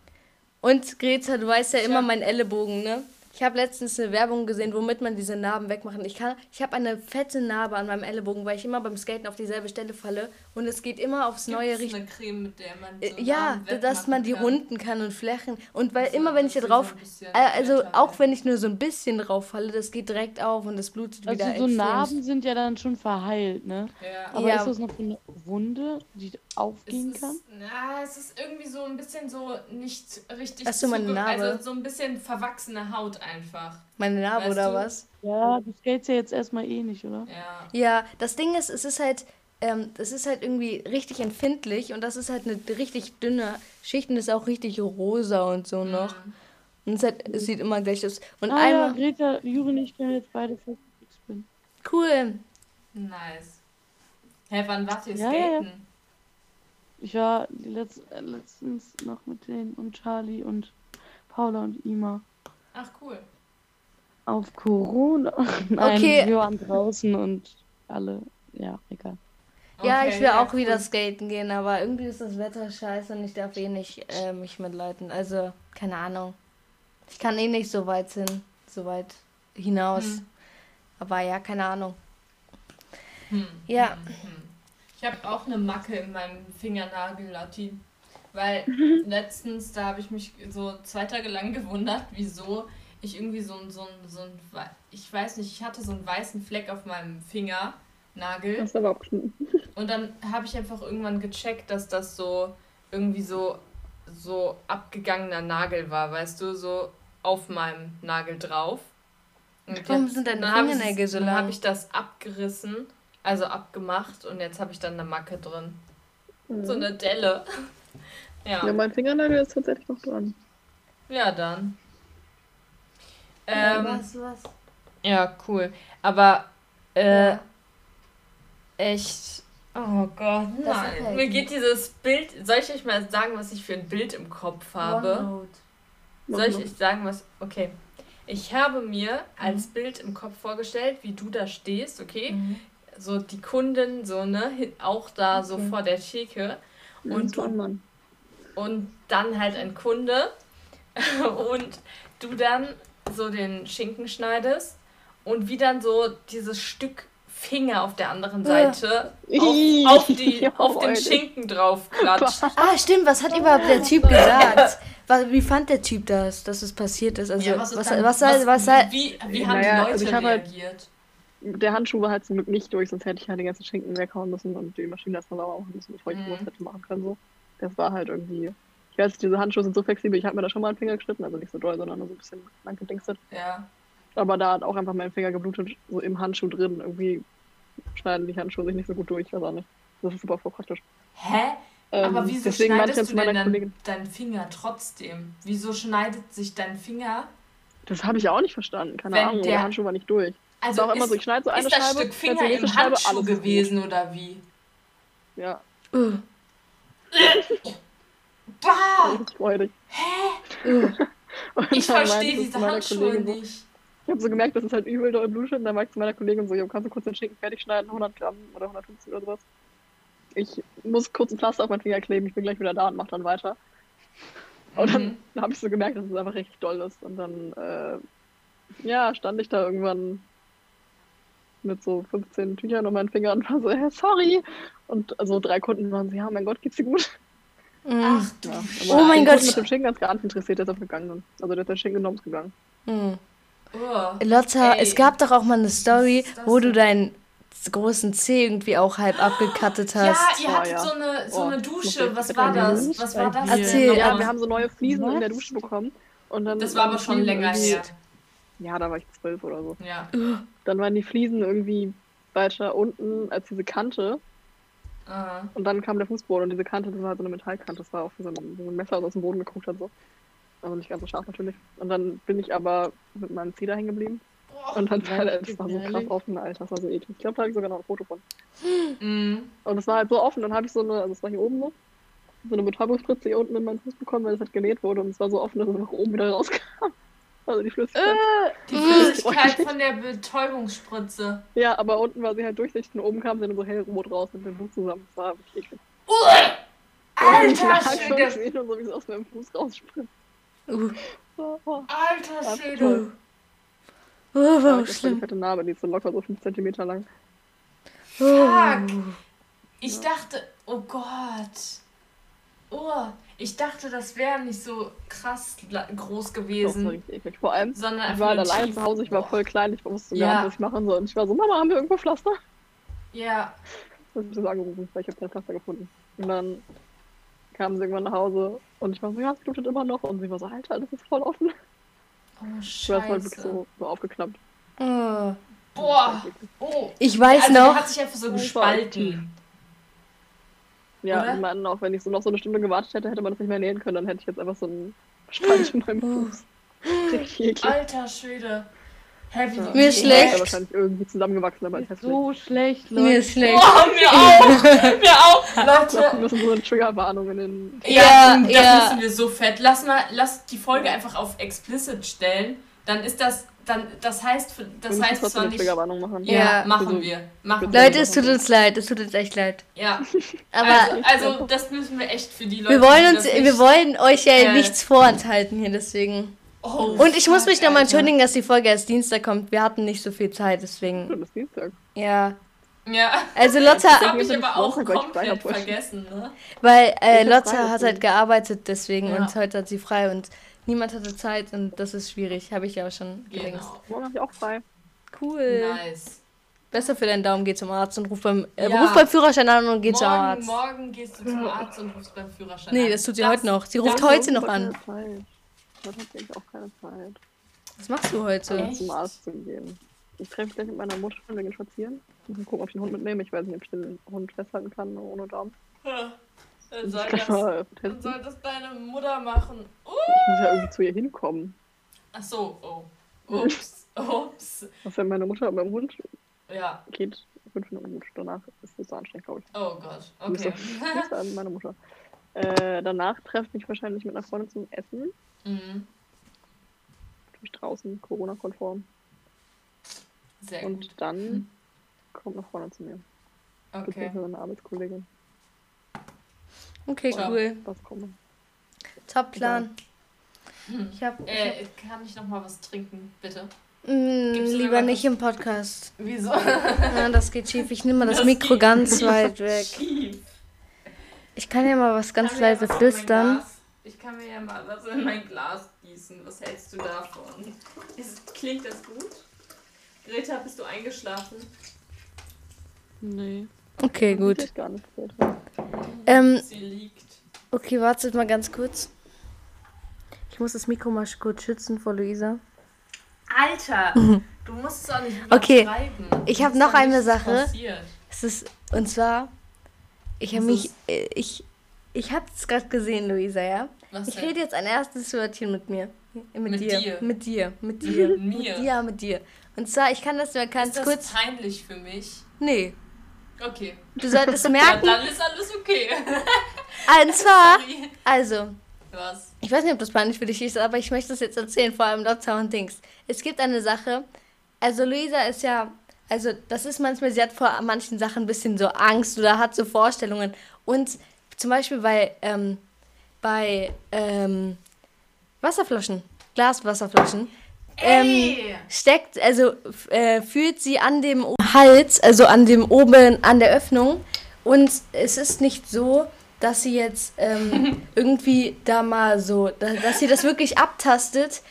Und Greta, du weißt ja Ich immer hab- mein Ellenbogen, ne? Ich habe letztens eine Werbung gesehen, womit man diese Narben wegmachen. Ich kann, ich habe eine fette Narbe an meinem Ellenbogen, weil ich immer beim Skaten auf dieselbe Stelle falle und es geht immer aufs neue Gibt's Richtung. eine Creme, mit der man Äh, so Ja, Narben dass man die kann? runden kann und flächen. Und weil So, immer, wenn ich da drauf, so äh, also auch wenn ich nur so ein bisschen drauf falle, das geht direkt auf und das blutet Also wieder so extrem. Narben sind ja dann schon verheilt, ne? Ja. Aber Ja. ist das noch so eine Wunde, die aufgehen es kann? Ist, na, es ist irgendwie so ein bisschen so nicht richtig. Ach so, meine zuge- Narbe. Also so ein bisschen verwachsene Haut einfach. Meine Narbe Weißt oder du? was? Ja, du skates ja jetzt erstmal eh nicht, oder? Ja. Ja, das Ding ist, es ist halt, ähm, das ist halt irgendwie richtig empfindlich und das ist halt eine richtig dünne Schicht und ist auch richtig rosa und so noch. Und es, halt, es sieht immer gleich aus. Und ah ja, einmal, Greta, Juri und ich können jetzt beide fest bin. cool. Nice. Hä, wann wart ihr Ja, ja, ja. skaten? Ich war die Letz äh, letztens noch mit denen und Charlie und Paula und Ima Ach, cool. auf Corona. Nein, Okay. wir waren draußen und alle, ja, egal. Ja, Okay, ich will auch cool. wieder skaten gehen, aber irgendwie ist das Wetter scheiße und ich darf eh nicht äh, mich mitleiten. Also, keine Ahnung. Ich kann eh nicht so weit hin, so weit hinaus. Hm. Aber ja, keine Ahnung. Hm. Ja. Hm. hm. Ich habe auch eine Macke in meinem Fingernagel, Lati. Weil letztens, da habe ich mich so zwei Tage lang gewundert, wieso ich irgendwie so ein, so ein, so ein, ich weiß nicht, ich hatte so einen weißen Fleck auf meinem Fingernagel. Hast du aber abgeschnitten. Und dann habe ich einfach irgendwann gecheckt, dass das so irgendwie so, so abgegangener Nagel war, weißt du, so auf meinem Nagel drauf. Und Warum jetzt- sind deine dann Fingernägel so Dann lang? habe ich das abgerissen, also abgemacht und jetzt habe ich dann eine Macke drin. So eine Delle. Ja, Ja, mein Fingernagel ist tatsächlich noch dran. ja dann. Ähm, was, was? ja, cool. Aber äh, Ja. echt. Oh Gott, nein. gefällt Mir geht dieses Bild. Soll ich euch mal sagen, was ich für ein Bild im Kopf habe? OneNote. Soll ich euch sagen, was. Okay. Ich habe mir als Bild im Kopf vorgestellt, wie du da stehst, okay? Mhm. So die Kunden, so, ne? Auch da so Okay. vor der Theke. Und du und dann halt ein Kunde und du dann so den Schinken schneidest und wie dann so dieses Stück Finger auf der anderen. Seite auf, auf, die, auf den. Schinken drauf klatscht. Ah, stimmt, was hat überhaupt der Typ gesagt? Was, wie fand der Typ das, dass es passiert ist? Also, Ja, was, ist was, dann- was, was, was, was, wie, wie haben Naja, die also Leute ich hab halt- reagiert? Der Handschuh war halt zum Glück nicht durch, sonst hätte ich halt den ganzen Schinken weghauen müssen und die Maschine erstmal sauber machen müssen, bevor ich Mhm. hätte machen können. So. Das war halt irgendwie. Ich weiß, diese Handschuhe sind so flexibel, ich habe mir da schon mal einen Finger geschnitten, also nicht so doll, sondern nur so ein bisschen lang gedingstet. Ja. Aber da hat auch einfach mein Finger geblutet, so im Handschuh drin. Irgendwie schneiden die Handschuhe sich nicht so gut durch, ich weiß auch nicht. Das ist super praktisch. Hä? Ähm, Aber wieso schneidest du denn deinen Finger trotzdem? Wieso schneidet sich dein Finger? das habe ich auch nicht verstanden, keine Wenn Ahnung, der- der Handschuh war nicht durch. Also auch immer ist, so, ich schneide so eine ist das Scheibe, Stück Finger im Scheibe, Handschuh alles ist gewesen oder wie? Ja, uh, Bah! freudig. Und Ich verstehe diese Handschuhe Kollegin nicht. Ich habe so gemerkt, das ist halt übel doll blutet. Und dann war ich zu meiner Kollegin so, kannst du kurz den Schinken fertig schneiden, 100 Gramm oder 150 oder sowas. Ich muss kurz ein Pflaster auf meinen Finger kleben, ich bin gleich wieder da und mach dann weiter. Und dann, Mhm. habe ich so gemerkt, dass es einfach richtig doll ist. Und dann, äh, ja, stand ich da irgendwann mit so 15 Tüchern um meinen Finger und war so, hey, sorry. Und also drei Kunden waren so, ja, mein Gott, geht's dir gut? Mm, Ach du Ja. Oh mein Gott. Kunden mit dem Schinken ganz gar nicht interessiert, der ist abgegangen. Also der hat den Schinken genommen ist gegangen. mm. Oh. Lotta, Ey. es gab doch auch mal eine Story, Was wo du deinen großen Zeh irgendwie auch halb abgekattet Ja, hast. ihr Oh, hattet ja. so eine, so Oh, eine Dusche. ich- Was ich war das? Was war das? Erzähl. Ja, wir haben so neue Fliesen in der Was? Dusche bekommen. Und dann das war aber schon länger her. Ja, da war ich zwölf oder so. Ja. Dann waren die Fliesen irgendwie weiter unten als diese Kante. Ah. Und dann kam der Fußboden und diese Kante, das war halt so eine Metallkante. Das war auch wie so ein, so ein Messer, das aus dem Boden geguckt hat. So. Also nicht ganz so scharf natürlich. Und dann bin ich aber mit meinem Zeh dahin geblieben. Und dann war das war so krass offen, Alter. Das war so eklig. Ich glaube, da habe ich sogar noch ein Foto von. Mhm. Und es war halt so offen, dann habe ich so eine, also es war hier oben so, so eine Betäubungsspritze hier unten in meinen Fuß bekommen, weil es halt genäht wurde und es war so offen, dass es nach oben wieder rauskam. Also die Flüssigkeit. Die Mm. Flüssigkeit von der Betäubungsspritze. Ja, aber unten war sie halt durchsichtig und oben kam sie dann so hellrot raus mit dem Blut zusammen. Das war wirklich eklig. Ich Alter schon Schwede! gesehen und so, wie es aus meinem Fuß rausspritzt. Uh, Oh, oh. Alter Schwede! oh, das war die schlimm. fette Narbe, die ist so locker so 5 cm lang. Fuck! Ich dachte, oh Gott. Oh, ich dachte, das wäre nicht so krass groß Das war gewesen, richtig eklig. Vor allem, sondern ich war halt alleine tief. zu Hause, ich war voll klein, ich wusste Ja. gar nicht, was ich machen soll. Und ich war so, Mama, haben wir irgendwo Pflaster? Ja, Das hab ich so angerufen, weil ich habe kein Pflaster gefunden. Und dann kamen sie irgendwann nach Hause und ich war so, ja, es blutet immer noch. Und sie war so, Alter, das ist voll offen. oh Ich war voll wirklich Scheiße. so, so aufgeklappt. Oh. Boah, oh. Ich weiß also der noch, hat sich einfach so Das war gespalten. Ja, Oder? ich meine, auch wenn ich so noch so eine Stunde gewartet hätte, hätte man das nicht mehr nähen können, dann hätte ich jetzt einfach so einen Spalt in meinem Fuß. Richtig eklig. Alter Schwede. Wie, Ja. Mir ist schlecht. ist wahrscheinlich irgendwie zusammengewachsen, aber ist hässlich. so schlecht, Leute. mir ist schlecht. Boah, mir auch! mir auch! Leute, Wir müssen so eine Triggerwarnung in den. Ja, Ja, das ja. müssen wir so fett. Lass mal, lass die Folge einfach auf explicit stellen. Dann ist das, dann, das heißt, wir das müssen heißt zwar nicht. Triggerwarnung machen. Ja, Ja. machen Also, wir. Machen wir. Leute, es tut uns leid, es tut uns echt leid. Ja. Aber also, also, das müssen wir echt für die Leute. wir wollen uns, das nicht- wir wollen euch ja äh, nichts vorenthalten hier, deswegen. Oh, Und ich muss fuck, mich nochmal entschuldigen, dass die Folge erst Dienstag kommt. Wir hatten nicht so viel Zeit, deswegen. Das ist Dienstag. Ja. Ja, Also das Lotta, habe ich aber auch komplett vergessen, ne? weil äh, Lotta hat halt gearbeitet, deswegen Ja. und heute hat sie frei und niemand hatte Zeit und das ist schwierig. Habe ich ja auch schon gedenkst. Genau. Morgen habe ich auch frei. Cool. Nice. Besser für deinen Daumen, geh zum Arzt und ruf beim, äh, Ja. ruf beim Führerschein an und geh zum Morgen, Arzt. morgen gehst du zum Arzt und rufst beim Führerschein Nee, an. das tut sie heute noch. Sie ruft das- heute noch an. Zeit. Heute habe ich auch keine Zeit, Was machst du heute? Echt? zum Arzt zu gehen. Ich treffe mich gleich mit meiner Mutter und wir gehen spazieren. Ich muss gucken, ob ich den Hund mitnehme. Ich weiß nicht, ob ich den Hund festhalten kann ohne Daumen. Dann soll, das, dann soll das deine Mutter machen. Uh. Ich muss ja irgendwie zu ihr hinkommen. Ach so, oh. Ups, ups. Was wenn meine Mutter beim Hund Ja, geht, fünf Minuten. Danach ist es so anstrengend, glaube ich. oh Gott, okay. bist an meine Mutter. Äh, danach treffe ich mich wahrscheinlich mit einer Freundin zum Essen. mhm. Natürlich draußen, Corona-konform. Sehr Und gut. dann Hm. kommt eine Freundin zu mir. Okay. Beziehungsweise eine Arbeitskollegin. Okay, Ciao. cool. Top Plan. Hm. Ich hab, ich hab Äh, kann ich noch mal was trinken, bitte? Mm, lieber nicht im Podcast. Wieso? Ja, das geht schief. Ich nehme mal das, Das Mikro ganz weit weg. Schief. Ich kann ja mal was ganz ja leise mein flüstern. Ich kann mir ja mal was in mein Glas gießen. Was hältst du davon? Ist, klingt das gut? Greta, bist du eingeschlafen? Nee. Okay, gut. Geht gar nicht. Greta. Ähm, Sie liegt. okay, wartet mal ganz kurz. Ich muss das Mikro mal kurz schützen vor Luisa. Alter! Du musst es auch nicht Okay, übertreiben. ich Es hab ist noch eine Sache. passiert. Es ist, und zwar, ich habe mich, äh, ich, ich habe es gerade gesehen, Luisa, ja? Was Ich denn? rede jetzt ein erstes Wörtchen mit mir. Mit, Mit dir. dir? Mit dir. Mit dir. Mit mir? Mit, ja, mit dir. Und zwar, ich kann das mal ganz ist das kurz. peinlich für mich? Nee. Okay. Du solltest Ja, merken. dann ist alles okay. und zwar, Sorry. also, Was? ich weiß nicht, ob das peinlich für dich ist, aber ich möchte das jetzt erzählen, vor allem Lotta und Dings. Es gibt eine Sache, also Luisa ist ja, also das ist manchmal, sie hat vor manchen Sachen ein bisschen so Angst oder hat so Vorstellungen. Und zum Beispiel bei, ähm, bei ähm, Wasserflaschen, Glaswasserflaschen, ähm, steckt, also äh, fühlt sie an dem Hals, also an dem oben, an der Öffnung. Und es ist nicht so, dass sie jetzt ähm, irgendwie da mal so, da, dass sie das wirklich abtastet.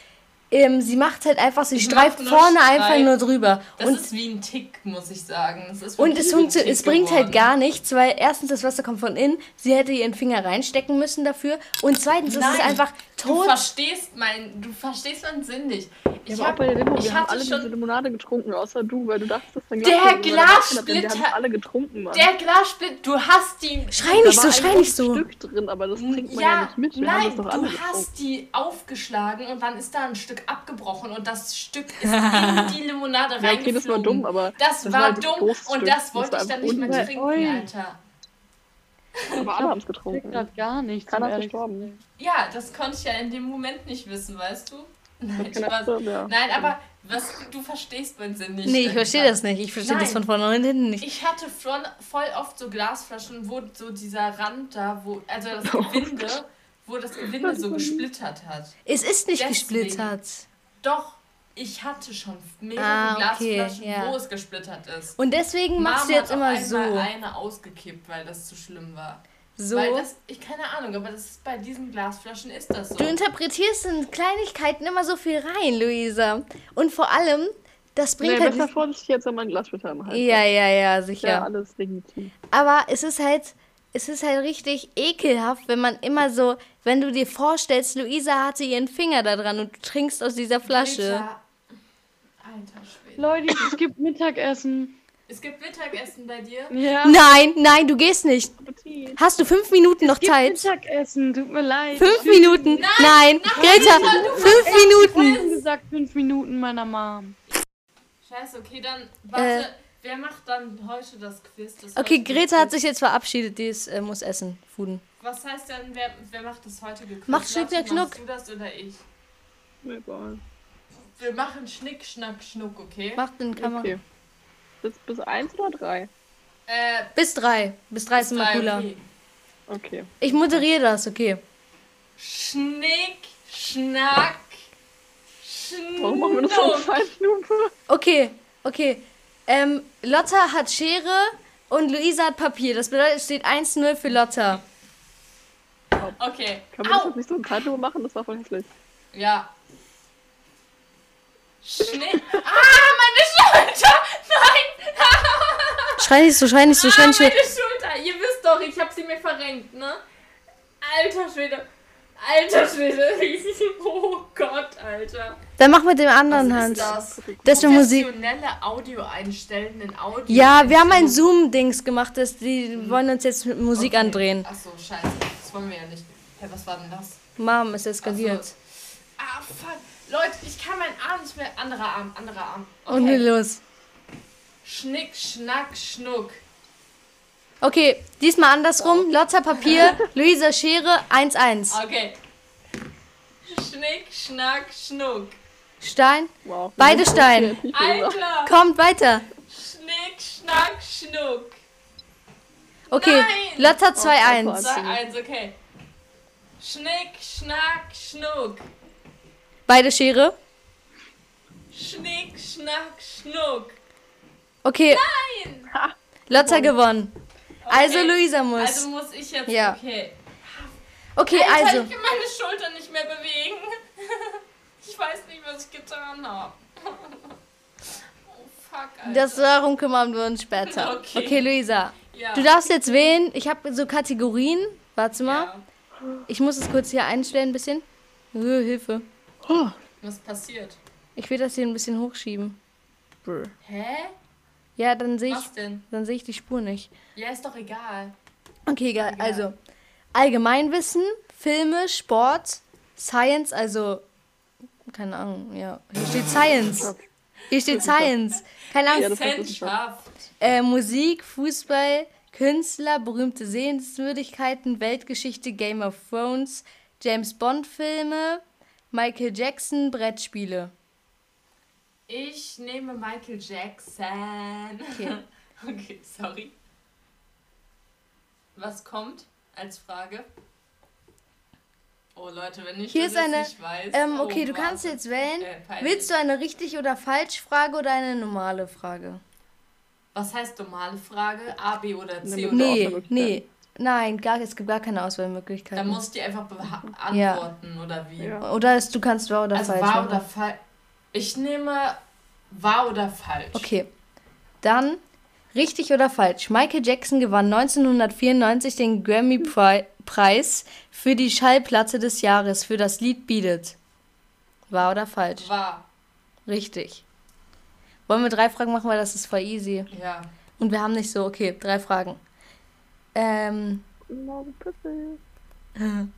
Ähm, sie macht halt einfach, sie Ich streift vorne einfach Streif. nur drüber. Das und ist wie ein Tick, muss ich sagen. Das ist und es, funktio- es bringt halt geworden. gar nichts, weil erstens das Wasser kommt von innen, sie hätte ihren Finger reinstecken müssen dafür und zweitens ist es Nein, einfach Du tot. verstehst mein, du verstehst meinen Sinn nicht. Ich Ja, aber auch hab, bei der Limo, ich wir haben alle schon- diese Limonade getrunken, außer du, weil du dachtest, dass dein Der Glas Limonade drin hat, denn Wir Glassplitter- haben alle getrunken, Mann. der Glassplit, du hast die. Schrei nicht so, ein schrei nicht so. Stück drin, aber das trinkt man ja, Ja, nicht mit. Wir haben nein, das doch du hast die aufgeschlagen und dann ist da ein Stück abgebrochen und das Stück ist in die Limonade Ja, okay, das war reingeflogen. dumm, aber Das, das war war halt dumm und Stück. das Das wollte war ich dann nicht mehr trinken, Ui. Alter. aber alle haben es Ich getrunken. grad gar nichts. Keiner ist gestorben. Ja, das konnte ich ja in dem Moment nicht wissen, weißt du? Nein, Spaß. Ja. Nein aber was, du verstehst meinen Sinn nicht. Nee, ich verstehe das nicht. Ich verstehe das von vorne und hinten nicht. Ich hatte voll, voll oft so Glasflaschen, wo so dieser Rand da, wo, also das Gewinde, wo das Gewinde so gesplittert hat. Es ist nicht Deswegen. gesplittert. Doch, ich hatte schon mehrere Ah, okay, Glasflaschen, ja. wo es gesplittert ist. Und deswegen machst Mom du jetzt hat immer auch so. einmal eine ausgekippt, weil das zu schlimm war. So. Weil das, ich keine Ahnung, aber das ist, bei diesen Glasflaschen ist das so. Du interpretierst in Kleinigkeiten immer so viel rein, Luisa. Und vor allem, das Nee, bringt halt. besser vorsichtig jetzt, wenn man ein Glas im Hals Ja, ja, ja, sicher. Ja, alles legitim. Aber es ist halt, es ist halt richtig ekelhaft, wenn man immer so, wenn du dir vorstellst, Luisa hatte ihren Finger da dran und du trinkst aus dieser Flasche. Greta. Alter Schwede. Leute, es gibt Mittagessen. Es gibt Mittagessen bei dir. Ja. Nein, nein, du gehst nicht. Appetit. Hast du fünf Minuten noch Es gibt Zeit? Mittagessen, tut mir leid. Fünf Minuten? Nein, Greta, fünf Ich hab Minuten. vorhin gesagt, fünf Minuten meiner Mom. Scheiße, okay, dann warte. wer macht dann heute das Quiz? Das Äh. Okay, Greta hat sich jetzt verabschiedet, die ist, äh, muss essen. Fuden. Was heißt denn, wer, wer macht das heutige Quiz? Macht Schnick, Schnack, Machst du das oder ich? Egal. Wir machen Schnick, Schnack, Schnuck, okay? Macht den Kamera. Okay. Bis, bis eins oder drei? Äh, Bis drei. Bis drei ist immer cooler. okay. Okay. Ich moderiere das, okay. Schnick, Schnack, Schnuck. Warum machen wir das schon falsch, Lupe? Okay, okay. Ähm, Lotta hat Schere und Luisa hat Papier. Das bedeutet, es steht 1-0 für Lotta. Okay. Kann man das Au. jetzt nicht so in Zeitlupe machen? Das war voll hässlich. Ja. Schnick. Ah, meine Schulter! Nein! Schrei nicht so, schrei nicht so, schrei Ah, nicht so. meine Schulter! Ihr wisst doch, ich hab sie mir verrenkt, ne? Alter Schwede. Alter Schwede. Oh Gott, Alter. Dann mach mit dem anderen Was Hand. ist das? Das ist eine Musik. Professionelle Audio einstellen in Audio. Ja, wir haben ein Zoom-Dings gemacht, das, die wollen uns jetzt mit Musik Okay. andrehen. Achso, scheiße. Das wollen wir ja nicht. Hä, was war denn das? Mom, es eskaliert. So. Ah, fuck. Leute, ich kann meinen Arm nicht mehr. Anderer Arm, anderer Arm. Und Okay. los. Schnick, Schnack, Schnuck. Okay, diesmal andersrum. Lotta Papier, Luisa Schere, 1-1. Okay. Schnick, Schnack, Schnuck. Stein. Wow. Beide Stein. Alter! Kommt weiter. Schnick, Schnack, Schnuck. Okay, Nein. Lotta Oh, 2-1. 2-1, okay. Schnick, Schnack, Schnuck. Beide Schere. Sch Schnick, Schnack, Schnuck. Okay, Nein! Lotta gewonnen. Also Okay. Luisa muss. Also muss ich jetzt. Ja. Okay. okay, Alter, also. ich kann meine Schulter nicht mehr bewegen. Ich weiß nicht, was ich getan habe. Oh fuck, Alter. Das darum kümmern wir uns später. Okay. Okay, Luisa. Ja. Du darfst jetzt wählen. Ich habe so Kategorien. Warte mal. ja. Ich muss es kurz hier einstellen, ein bisschen. Äh, Hilfe. Oh, Was passiert? Ich will das hier ein bisschen hochschieben. Brr. Hä? Ja, dann sehe ich, Was denn? dann sehe ich die Spur nicht. Ja, ist doch egal. Okay, egal. Egal. Also, Allgemeinwissen, Filme, Sport, Science, also, keine Ahnung, ja. Hier steht Science. Hier steht Science. Keine Ahnung. Wissenschaft. Äh, Musik, Fußball, Künstler, berühmte Sehenswürdigkeiten, Weltgeschichte, Game of Thrones, James Bond-Filme, Michael Jackson, Brettspiele. Ich nehme Michael Jackson. Okay. okay, sorry. Was kommt als Frage? Oh Leute, wenn ich Hier das ist eine. nicht weiß. Ähm, oh, okay, du kannst jetzt wählen. Äh. Willst du eine richtig oder falsch Frage oder eine normale Frage? Was heißt normale Frage? A, B oder C Nee, oder Nee. Nein, gar, es gibt gar keine Auswahlmöglichkeiten. Dann musst du die einfach beantworten Ja. oder wie? Ja. oder es, du kannst wahr oder also falsch wahr machen. oder falsch? Ich nehme wahr oder falsch. Okay. Dann richtig oder falsch. Michael Jackson gewann 1994 den Grammy-Preis für die Schallplatte des Jahres für das Lied Beat It. Wahr oder falsch? Wahr. Richtig. Wollen wir drei Fragen machen, weil das ist voll easy. Ja. Und wir haben nicht so, okay, drei Fragen. Ähm, Püppel.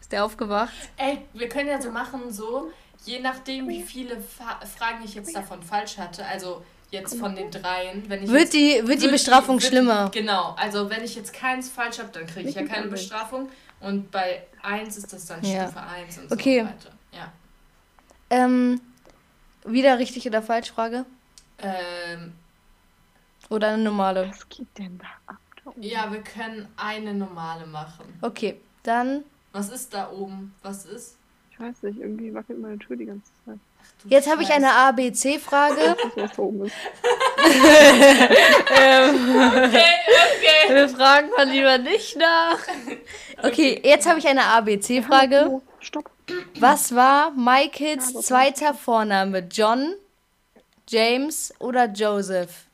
ist der aufgewacht? Ey, wir können ja so machen, so, je nachdem, wie viele Fa Fragen ich jetzt davon falsch hatte, also jetzt von den dreien, wenn ich Wird jetzt, die, wird die Bestrafung wird- schlimmer? Genau, also wenn ich jetzt keins falsch habe, dann kriege ich ja keine. Bestrafung und bei 1 ist das dann Ja. Stufe 1 und Okay. so weiter. Ja. Ähm, wieder richtig oder falsch Frage? Ähm, Oder eine normale? Was geht denn da ab? da ja, wir können eine normale machen. Okay, dann Was ist da oben? Was ist? Ich weiß nicht, irgendwie wackelt meine Tür die ganze Zeit. Jetzt habe ich eine A-B-C-Frage. Ist. Okay, okay. Wir fragen mal lieber nicht nach. Okay, jetzt habe ich eine A-B-C-Frage. Stopp. Was war Michaels zweiter Vorname? John, James oder Joseph?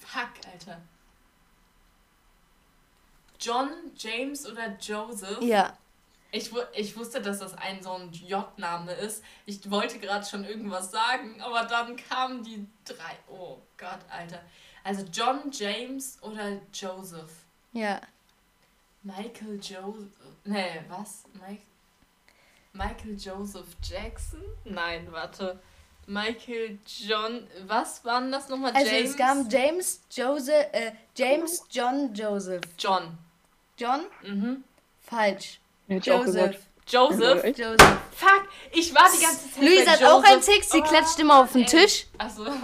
Fuck, Alter. John, James oder Joseph? Ja. Ich, wu- ich wusste, dass das ein so ein J-Name ist. Ich wollte gerade schon irgendwas sagen, aber dann kamen die drei. Oh Gott, Alter. Also John, James oder Joseph? Ja. Michael Joseph. Nee, was? Mike, Michael Joseph Jackson? Nein, warte. Michael John. Was waren das nochmal? Also James? es gab James, Joseph, äh, James, John, Joseph. John. John? Mhm. Falsch. Hätte ich auch Joseph. gesagt. Joseph. Joseph. Fuck, ich war die ganze Zeit. Luisa bei hat auch einen. Tick, sie Oh, klatscht immer auf den ey. Tisch. Achso.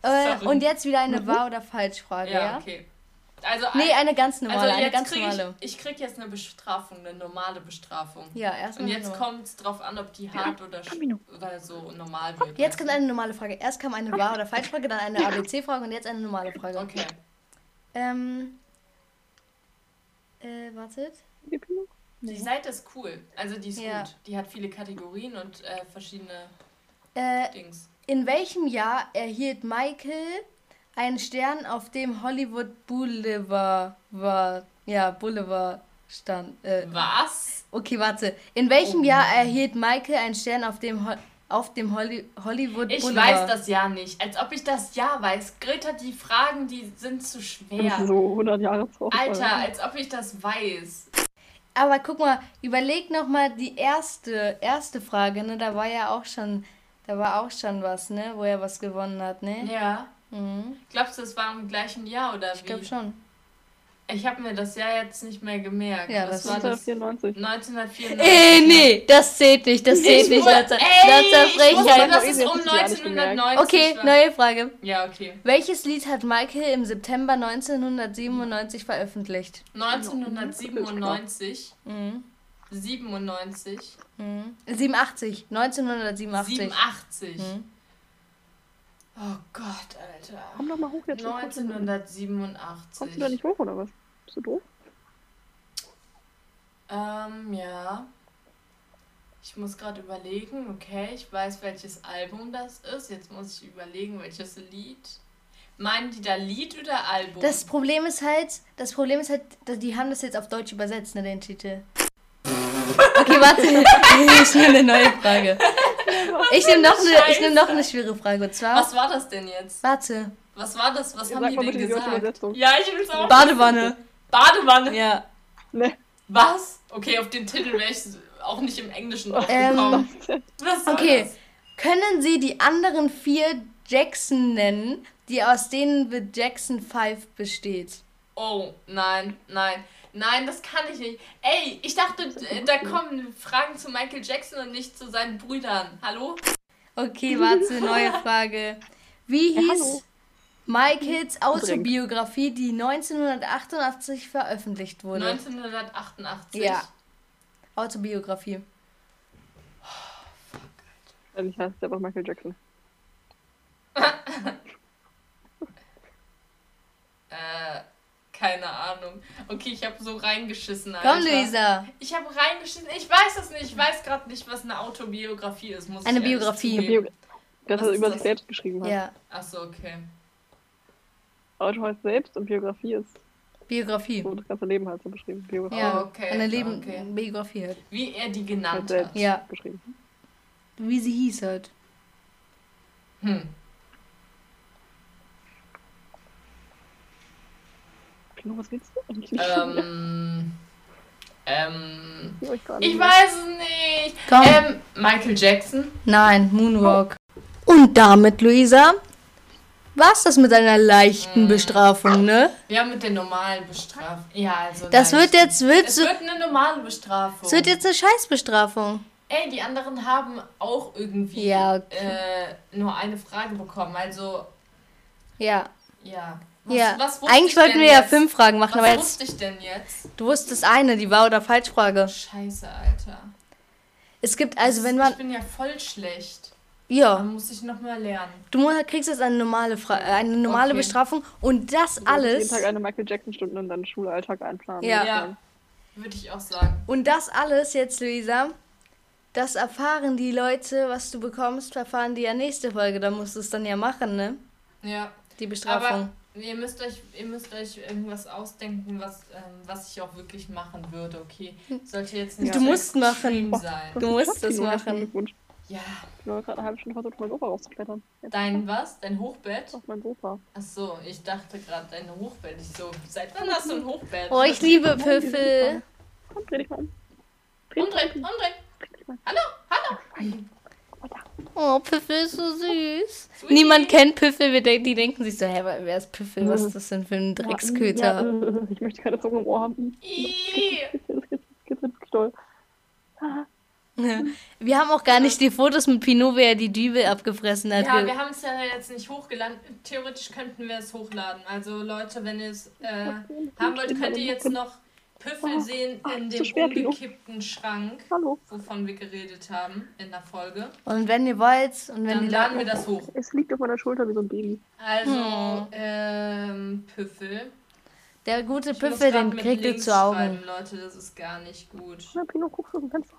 Äh, und jetzt wieder eine Wahr- oder Falsch-Frage, ja? Ja, okay. Also, Nee, eine ganz normale, also eine jetzt ganz krieg normale. ich, ich krieg jetzt eine Bestrafung, eine normale Bestrafung. Ja, erstmal Und jetzt kommt es drauf an, ob die hart oder, oder so normal wird. Jetzt kommt eine normale Frage. Erst kam eine Wahr- oder Falschfrage, dann eine ABC-Frage und jetzt eine normale Frage. Okay. Ähm. Äh, wartet. Gib noch. Die Seite ist cool. Also die ist Ja. gut. Die hat viele Kategorien und äh, verschiedene Äh, Dings. in welchem Jahr erhielt Michael einen Stern auf dem Hollywood Boulevard war? Ja, Boulevard stand. Äh, Was? okay, warte. In welchem Oh Jahr erhielt Michael einen Stern auf dem Ho auf dem Holly Hollywood Ich Boulevard? weiß das ja nicht. Als ob ich das ja weiß. Greta, die Fragen, die sind zu schwer. so 100 Jahre zu Alter, als ob ich das weiß. Aber guck mal, überleg noch mal die erste erste Frage, ne? Da war ja auch schon, da war auch schon was, ne? Wo er was gewonnen hat, ne? Ja. Mhm. Glaubst du, es war im gleichen Jahr oder Ich wie? glaube schon. Ich habe mir das Jahr jetzt nicht mehr gemerkt. Ja, Was das war das? 1994. 1994. Äh, nee, das zählt nicht, das zählt Ich nicht. Ey, Latte ich wusste, Frechheit. um das nicht gemerkt. 1990 Okay, war. neue Frage. Ja, okay. Welches Lied hat Michael im September 1997 veröffentlicht? 1997, Mhm. 97, Mhm. 87, 1987. 87. Mhm. Oh Gott, Alter. Komm doch mal hoch jetzt. Kommst du 1987. da nicht hoch oder was? Bist du doof? Ähm, ja. Ich muss gerade überlegen, okay, ich weiß, welches Album das ist. Jetzt muss ich überlegen, welches Lied. Meinen die da Lied oder Album? Das Problem ist halt, das Problem ist halt, dass die haben das jetzt auf Deutsch übersetzt, ne, den Titel. Okay, warte, ich nehme eine neue Frage. Ich nehme noch, eine, ich nehm noch eine schwere Frage. Und zwar, Was war das denn jetzt? warte, Was war das? Was haben die denn gesagt? Ja, ich will's auch. Badewanne. Badewanne. Ja. Ne. Was? Okay, auf den Titel wäre ich auch nicht im Englischen Ähm. Was soll Okay, das? können Sie die anderen vier Jackson nennen, die aus denen The Jackson 5 besteht? Oh, nein, nein. Nein, das kann ich nicht. Ey, ich dachte, äh, da kommen Fragen zu Michael Jackson und nicht zu seinen Brüdern. Hallo? Okay, warte, neue Frage. Wie hieß. Michaels Autobiografie, die 1988 veröffentlicht wurde? 1988. Ja. Autobiografie. Ich heißt einfach Michael Jackson. Äh, keine Ahnung. Okay, ich habe so reingeschissen, Alter. Komm, Luisa. Ich habe reingeschissen. Ich weiß es nicht. Ich weiß gerade nicht, was eine Autobiografie ist. Muss Eine Biografie. Bio dass Was er ist über das? sich selbst geschrieben hat. Ja, Achso, okay. Auto heißt selbst und Biografie ist Biografie. so das ganze Leben halt so beschrieben. Biografie Ja, Oh, okay, eine Leben okay. Biografie halt. Wie er die genannt selbst hat. Ja. beschrieben. Wie sie hieß halt. Hm. Pino, was willst du eigentlich? Ähm. Ähm. Ich, Ich weiß es nicht. Komm. Ähm, Michael Jackson. Nein, Moonwalk. Und damit, Luisa, war's das mit einer leichten Mm. Bestrafung, ne? Wir haben mit der normalen bestraft. Ja, also. Das nein, wird jetzt, wird, Es so, wird eine normale Bestrafung. es wird jetzt eine Scheißbestrafung. Ey, die anderen haben auch irgendwie Ja, äh, nur eine Frage bekommen. Also, Ja. ja. Was, ja. was wusste Eigentlich ich wollten denn wir ja jetzt? fünf Fragen machen, Was aber jetzt, wusste ich denn jetzt? du wusstest eine, die Wahr- oder Falschfrage. Scheiße, Alter. Es gibt, also wenn man, Ich bin ja voll schlecht. ja, Dann muss ich nochmal lernen. du kriegst jetzt eine normale, Fra äh, eine normale Okay. Bestrafung und das Du solltest alles, Jeden Tag eine Michael Jackson-Stunde in deinen Schulalltag einplanen. Ja. Ja. Würde ich auch sagen. und das alles jetzt, Luisa, das erfahren die Leute, was du bekommst, erfahren die ja nächste Folge, da musst du es dann ja machen, ne? Ja. Die Bestrafung. Aber ihr müsst euch, ihr müsst euch irgendwas ausdenken, was, ähm, was ich auch wirklich machen würde, okay? Sollte jetzt nicht Du so musst extrem machen. sein. Du musst das machen. Ja. Ich habe gerade eine halbe Stunde versucht, mein Sofa rauszuklettern. Jetzt Dein was? Dein Hochbett? auf mein Sofa. Ach so, ich dachte gerade dein Hochbett. Ich so, seit wann hast du ein Hochbett? Oh, ich liebe Püffel. Komm, dreh dich mal um. Dreh dich Umdrehen, mal um. umdrehen. Dreh dich mal. Hallo, hallo. Oh, Püffel ist so süß. Niemand kennt Püffel, wir denk- die denken sich so, hä, wer ist Püffel? Was ist das denn für ein Drecksköter? Ja, äh, ich möchte keine Zunge im Ohr haben. Wir haben auch gar nicht die Fotos mit Pinot, wer die Dübel abgefressen hat. Ja, Wir- wir haben es ja jetzt nicht hochgeladen. Theoretisch könnten wir es hochladen. Also Leute, wenn ihr es äh, haben wollt, könnt ihr jetzt noch Püffel sehen Ah, in dem so umgekippten Schrank, Hallo. wovon wir geredet haben in der Folge. Und wenn ihr wollt und wenn Dann die laden wir Leute, das hoch. Es liegt auf meiner Schulter wie so ein Baby. Also, Hm. ähm, Püffel. der gute Ich Püffel, den kriegt ihr zu Augen. schreiben, Leute, das ist gar nicht gut. Na, Pino, guckst du aus dem Fenster.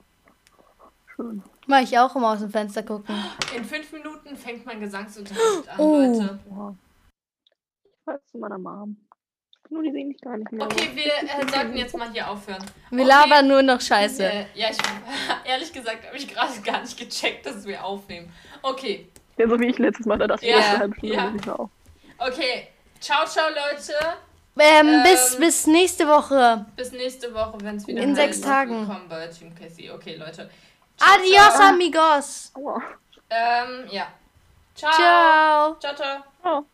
Schön. Mach ich auch immer aus dem Fenster gucken. In fünf Minuten fängt mein Gesangsunterricht an, Oh. Leute. Boah. Ich weiß zu meiner Mom. Pino, die sehen mich gar nicht mehr. Okay, wir äh, sollten jetzt mal hier aufhören. Wir Okay. labern nur noch Scheiße. Äh, ja, ich, ehrlich gesagt habe ich gerade gar nicht gecheckt, dass wir aufnehmen. Okay, Ja, so wie ich letztes Mal, da dachte ich, Ja, ja, eine halbe Stunde ja. ich mal auf. okay. Ciao, ciao, Leute. Ähm, Ähm, bis, bis nächste Woche. Bis nächste Woche, wenn es wieder In sechs Tagen. Willkommen bei Team Casey. Okay, Leute. Ciao, Adios, ciao. amigos. Aua. Ähm, ja. Ciao. Ciao. Ciao, ciao. Ciao.